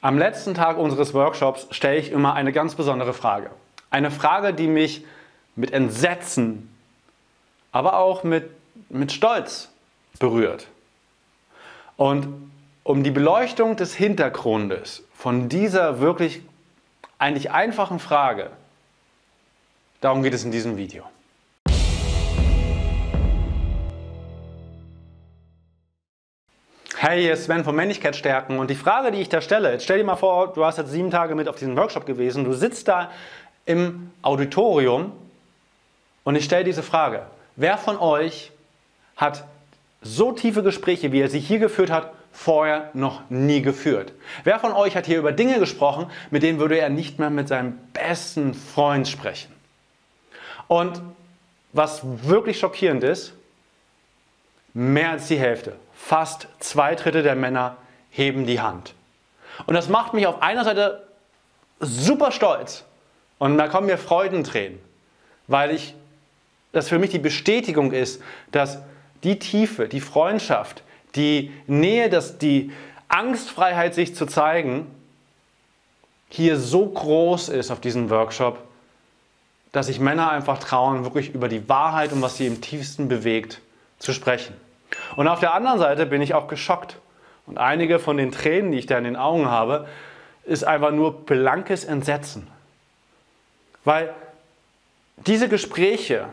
Am letzten Tag unseres Workshops stelle ich immer eine ganz besondere Frage. Eine Frage, die mich mit Entsetzen, aber auch mit, mit Stolz berührt. Und um die Beleuchtung des Hintergrundes von dieser wirklich eigentlich einfachen Frage, darum geht es in diesem Video. Hey, hier ist Sven von Männlichkeitsstärken und die Frage, die ich da stelle, jetzt stell dir mal vor, du hast jetzt sieben Tage mit auf diesem Workshop gewesen, du sitzt da im Auditorium und ich stelle diese Frage, wer von euch hat so tiefe Gespräche, wie er sie hier geführt hat, vorher noch nie geführt? Wer von euch hat hier über Dinge gesprochen, mit denen würde er nicht mehr mit seinem besten Freund sprechen? Und was wirklich schockierend ist, mehr als die Hälfte, fast zwei Drittel der Männer heben die Hand. Und das macht mich auf einer Seite super stolz. Und da kommen mir Freudentränen, weil ich das für mich die Bestätigung ist, dass die Tiefe, die Freundschaft, die Nähe, dass die Angstfreiheit, sich zu zeigen, hier so groß ist auf diesem Workshop, dass sich Männer einfach trauen, wirklich über die Wahrheit und was sie im tiefsten bewegt, zu sprechen. Und auf der anderen Seite bin ich auch geschockt. Und einige von den Tränen, die ich da in den Augen habe, ist einfach nur blankes Entsetzen. Weil diese Gespräche,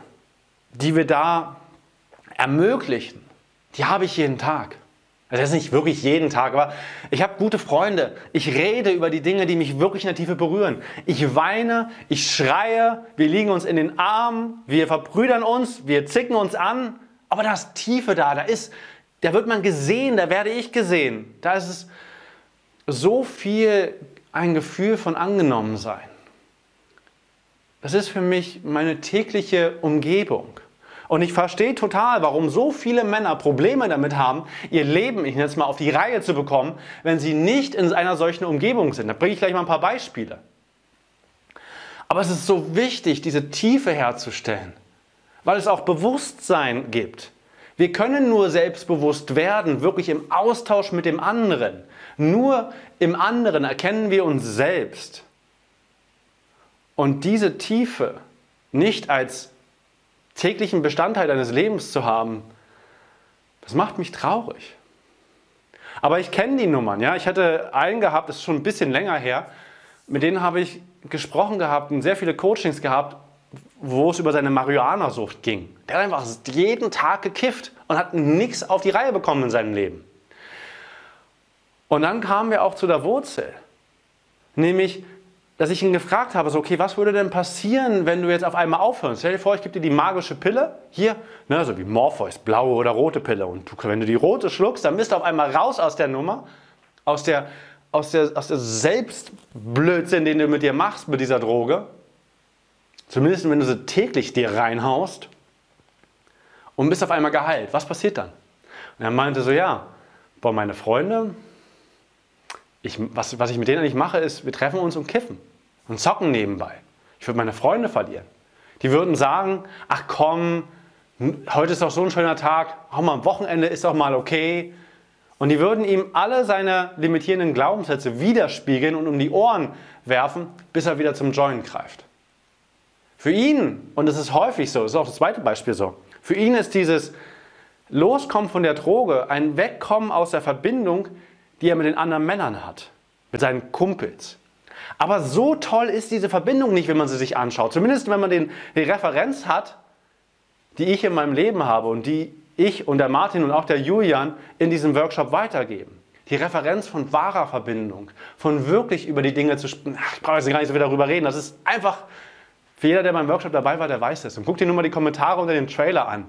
die wir da ermöglichen, die habe ich jeden Tag. Also das ist nicht wirklich jeden Tag, aber ich habe gute Freunde. Ich rede über die Dinge, die mich wirklich in der Tiefe berühren. Ich weine, ich schreie, wir liegen uns in den Armen, wir verbrüdern uns, wir zicken uns an aber da ist Tiefe da, da ist, da wird man gesehen, da werde ich gesehen. Da ist es so viel ein Gefühl von angenommen sein. Das ist für mich meine tägliche Umgebung. Und ich verstehe total, warum so viele Männer Probleme damit haben, ihr Leben, ich nenne es mal, auf die Reihe zu bekommen, wenn sie nicht in einer solchen Umgebung sind. Da bringe ich gleich mal ein paar Beispiele. Aber es ist so wichtig, diese Tiefe herzustellen weil es auch Bewusstsein gibt. Wir können nur selbstbewusst werden, wirklich im Austausch mit dem anderen. Nur im anderen erkennen wir uns selbst. Und diese Tiefe nicht als täglichen Bestandteil deines Lebens zu haben, das macht mich traurig. Aber ich kenne die Nummern. Ja? Ich hatte einen gehabt, das ist schon ein bisschen länger her, mit denen habe ich gesprochen gehabt und sehr viele Coachings gehabt wo es über seine Marihuana-Sucht ging. Der hat einfach jeden Tag gekifft und hat nichts auf die Reihe bekommen in seinem Leben. Und dann kamen wir auch zu der Wurzel. Nämlich, dass ich ihn gefragt habe, so, okay, was würde denn passieren, wenn du jetzt auf einmal aufhörst? Stell dir vor, ich gebe dir die magische Pille, hier, ne, so wie Morpheus, blaue oder rote Pille. Und du, wenn du die rote schluckst, dann bist du auf einmal raus aus der Nummer, aus der, aus der, aus der Selbstblödsinn, den du mit dir machst mit dieser Droge. Zumindest wenn du sie täglich dir reinhaust und bist auf einmal geheilt. Was passiert dann? Und er meinte so, ja, boah, meine Freunde, ich, was, was ich mit denen eigentlich mache, ist, wir treffen uns und kiffen und zocken nebenbei. Ich würde meine Freunde verlieren. Die würden sagen, ach komm, heute ist doch so ein schöner Tag, auch mal am Wochenende ist doch mal okay. Und die würden ihm alle seine limitierenden Glaubenssätze widerspiegeln und um die Ohren werfen, bis er wieder zum Joint greift. Für ihn, und es ist häufig so, das ist auch das zweite Beispiel so, für ihn ist dieses Loskommen von der Droge ein Wegkommen aus der Verbindung, die er mit den anderen Männern hat, mit seinen Kumpels. Aber so toll ist diese Verbindung nicht, wenn man sie sich anschaut. Zumindest wenn man den, die Referenz hat, die ich in meinem Leben habe und die ich und der Martin und auch der Julian in diesem Workshop weitergeben. Die Referenz von wahrer Verbindung, von wirklich über die Dinge zu sprechen. Ich brauche jetzt gar nicht so viel darüber reden. Das ist einfach jeder, der beim Workshop dabei war, der weiß das. Und guck dir nur mal die Kommentare unter dem Trailer an.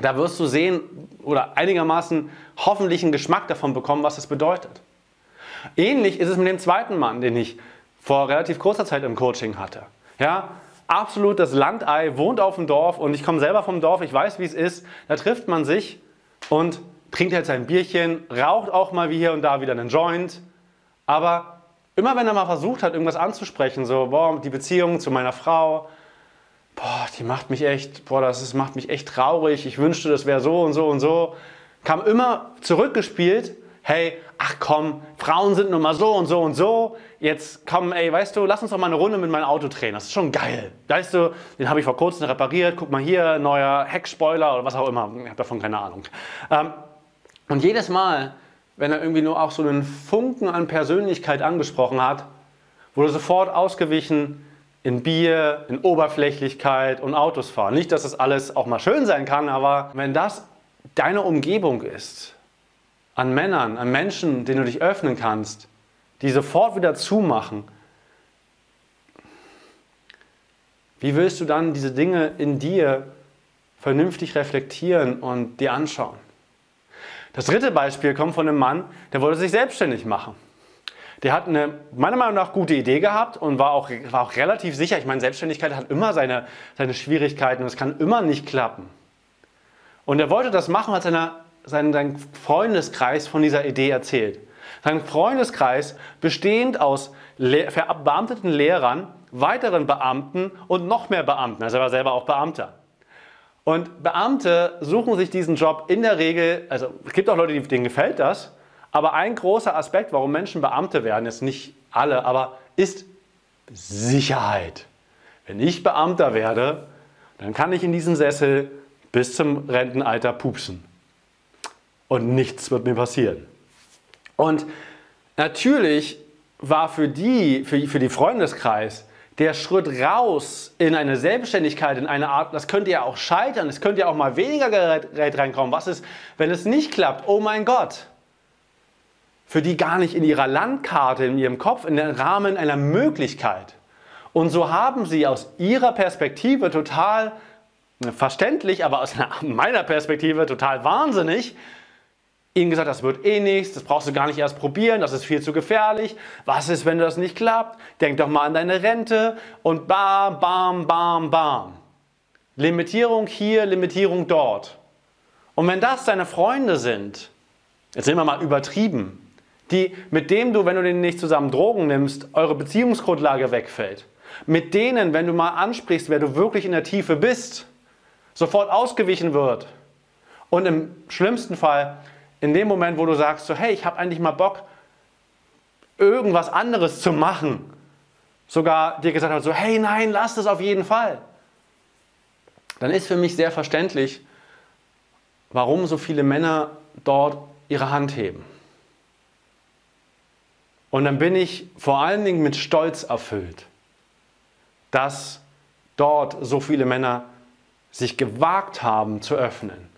Da wirst du sehen oder einigermaßen hoffentlich einen Geschmack davon bekommen, was das bedeutet. Ähnlich ist es mit dem zweiten Mann, den ich vor relativ kurzer Zeit im Coaching hatte. Ja, absolut das Landei, wohnt auf dem Dorf und ich komme selber vom Dorf, ich weiß, wie es ist. Da trifft man sich und trinkt halt sein Bierchen, raucht auch mal wie hier und da wieder einen Joint, aber Immer wenn er mal versucht hat, irgendwas anzusprechen, so, boah, die Beziehung zu meiner Frau, boah, die macht mich echt, boah, das ist, macht mich echt traurig, ich wünschte, das wäre so und so und so, kam immer zurückgespielt, hey, ach komm, Frauen sind nun mal so und so und so, jetzt komm, ey, weißt du, lass uns doch mal eine Runde mit meinem Auto drehen, das ist schon geil. Weißt du, den habe ich vor kurzem repariert, guck mal hier, neuer Heckspoiler oder was auch immer, ich habe davon keine Ahnung. Ähm, und jedes Mal, wenn er irgendwie nur auch so einen Funken an Persönlichkeit angesprochen hat, wurde sofort ausgewichen in Bier, in Oberflächlichkeit und Autos fahren. Nicht, dass das alles auch mal schön sein kann, aber wenn das deine Umgebung ist, an Männern, an Menschen, denen du dich öffnen kannst, die sofort wieder zumachen, wie willst du dann diese Dinge in dir vernünftig reflektieren und dir anschauen? Das dritte Beispiel kommt von einem Mann, der wollte sich selbstständig machen. Der hat eine, meiner Meinung nach, gute Idee gehabt und war auch, war auch relativ sicher. Ich meine, Selbstständigkeit hat immer seine, seine Schwierigkeiten und es kann immer nicht klappen. Und er wollte das machen, hat seiner, seinen, seinen Freundeskreis von dieser Idee erzählt. Sein Freundeskreis bestehend aus Le verbeamteten Lehrern, weiteren Beamten und noch mehr Beamten. Also er war selber auch Beamter. Und Beamte suchen sich diesen Job in der Regel, also es gibt auch Leute, denen gefällt das, aber ein großer Aspekt, warum Menschen Beamte werden, ist nicht alle, aber ist Sicherheit. Wenn ich Beamter werde, dann kann ich in diesen Sessel bis zum Rentenalter pupsen. Und nichts wird mir passieren. Und natürlich war für die, für, für die Freundeskreis, der Schritt raus in eine Selbstständigkeit, in eine Art, das könnte ja auch scheitern, es könnte ja auch mal weniger Gerät reinkommen. Was ist, wenn es nicht klappt? Oh mein Gott. Für die gar nicht in ihrer Landkarte, in ihrem Kopf, in den Rahmen einer Möglichkeit. Und so haben sie aus ihrer Perspektive total verständlich, aber aus meiner Perspektive total wahnsinnig, ihnen gesagt, das wird eh nichts, das brauchst du gar nicht erst probieren, das ist viel zu gefährlich. Was ist, wenn das nicht klappt? Denk doch mal an deine Rente und bam, bam, bam, bam. Limitierung hier, Limitierung dort. Und wenn das deine Freunde sind, jetzt sind wir mal übertrieben, die, mit dem du, wenn du denen nicht zusammen Drogen nimmst, eure Beziehungsgrundlage wegfällt. Mit denen, wenn du mal ansprichst, wer du wirklich in der Tiefe bist, sofort ausgewichen wird. Und im schlimmsten Fall in dem Moment, wo du sagst, so, hey, ich habe eigentlich mal Bock, irgendwas anderes zu machen, sogar dir gesagt hat, so, hey, nein, lass das auf jeden Fall, dann ist für mich sehr verständlich, warum so viele Männer dort ihre Hand heben. Und dann bin ich vor allen Dingen mit Stolz erfüllt, dass dort so viele Männer sich gewagt haben zu öffnen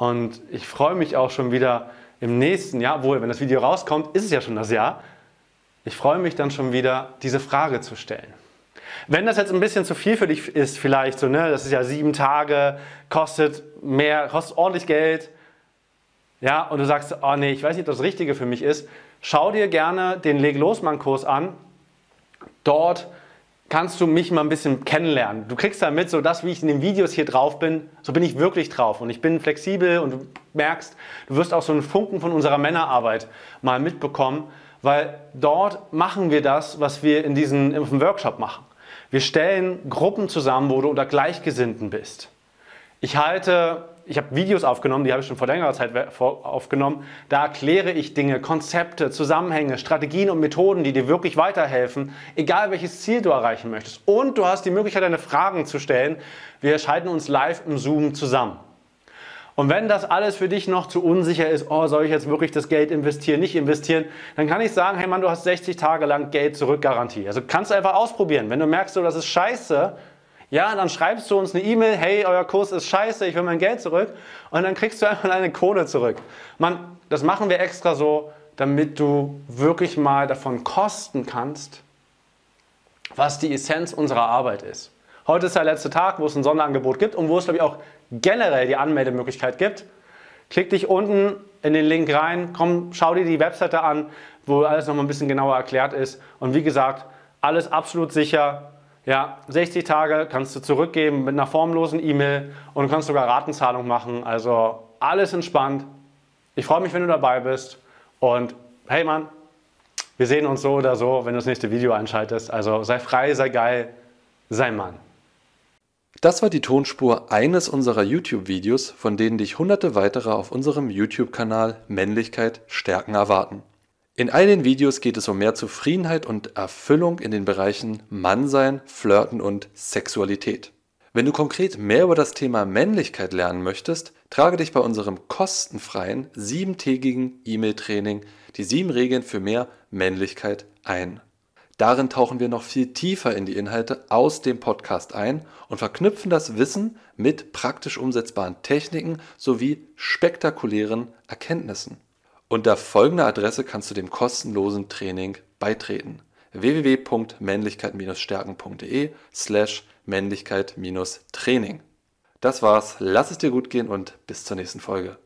und ich freue mich auch schon wieder im nächsten Jahr, wohl, wenn das Video rauskommt, ist es ja schon das Jahr. Ich freue mich dann schon wieder, diese Frage zu stellen. Wenn das jetzt ein bisschen zu viel für dich ist, vielleicht so, ne, das ist ja sieben Tage, kostet mehr, kostet ordentlich Geld, ja, und du sagst, oh nee, ich weiß nicht, ob das Richtige für mich ist, schau dir gerne den Leg Losmann Kurs an. Dort kannst du mich mal ein bisschen kennenlernen. Du kriegst da mit, so das, wie ich in den Videos hier drauf bin, so bin ich wirklich drauf. Und ich bin flexibel und du merkst, du wirst auch so einen Funken von unserer Männerarbeit mal mitbekommen, weil dort machen wir das, was wir in diesem Workshop machen. Wir stellen Gruppen zusammen, wo du unter Gleichgesinnten bist. Ich halte ich habe Videos aufgenommen, die habe ich schon vor längerer Zeit aufgenommen. Da erkläre ich Dinge, Konzepte, Zusammenhänge, Strategien und Methoden, die dir wirklich weiterhelfen, egal welches Ziel du erreichen möchtest. Und du hast die Möglichkeit, deine Fragen zu stellen. Wir schalten uns live im Zoom zusammen. Und wenn das alles für dich noch zu unsicher ist, oh, soll ich jetzt wirklich das Geld investieren, nicht investieren, dann kann ich sagen, hey Mann, du hast 60 Tage lang Geld zurück Garantie. Also kannst du einfach ausprobieren. Wenn du merkst, so, das ist scheiße, ja, dann schreibst du uns eine E-Mail, hey, euer Kurs ist scheiße, ich will mein Geld zurück. Und dann kriegst du einfach deine Kohle zurück. Mann, das machen wir extra so, damit du wirklich mal davon kosten kannst, was die Essenz unserer Arbeit ist. Heute ist der letzte Tag, wo es ein Sonderangebot gibt und wo es, glaube ich, auch generell die Anmeldemöglichkeit gibt. Klick dich unten in den Link rein, komm, schau dir die Webseite an, wo alles nochmal ein bisschen genauer erklärt ist. Und wie gesagt, alles absolut sicher, ja, 60 Tage kannst du zurückgeben mit einer formlosen E-Mail und du kannst sogar Ratenzahlung machen. Also alles entspannt. Ich freue mich, wenn du dabei bist. Und hey Mann, wir sehen uns so oder so, wenn du das nächste Video einschaltest. Also sei frei, sei geil, sei Mann. Das war die Tonspur eines unserer YouTube-Videos, von denen dich hunderte weitere auf unserem YouTube-Kanal Männlichkeit stärken erwarten. In all den Videos geht es um mehr Zufriedenheit und Erfüllung in den Bereichen Mannsein, Flirten und Sexualität. Wenn du konkret mehr über das Thema Männlichkeit lernen möchtest, trage dich bei unserem kostenfreien siebentägigen E-Mail-Training die sieben Regeln für mehr Männlichkeit ein. Darin tauchen wir noch viel tiefer in die Inhalte aus dem Podcast ein und verknüpfen das Wissen mit praktisch umsetzbaren Techniken sowie spektakulären Erkenntnissen. Unter folgender Adresse kannst du dem kostenlosen Training beitreten: www.männlichkeit-stärken.de slash Männlichkeit-Training. Das war's, lass es dir gut gehen und bis zur nächsten Folge.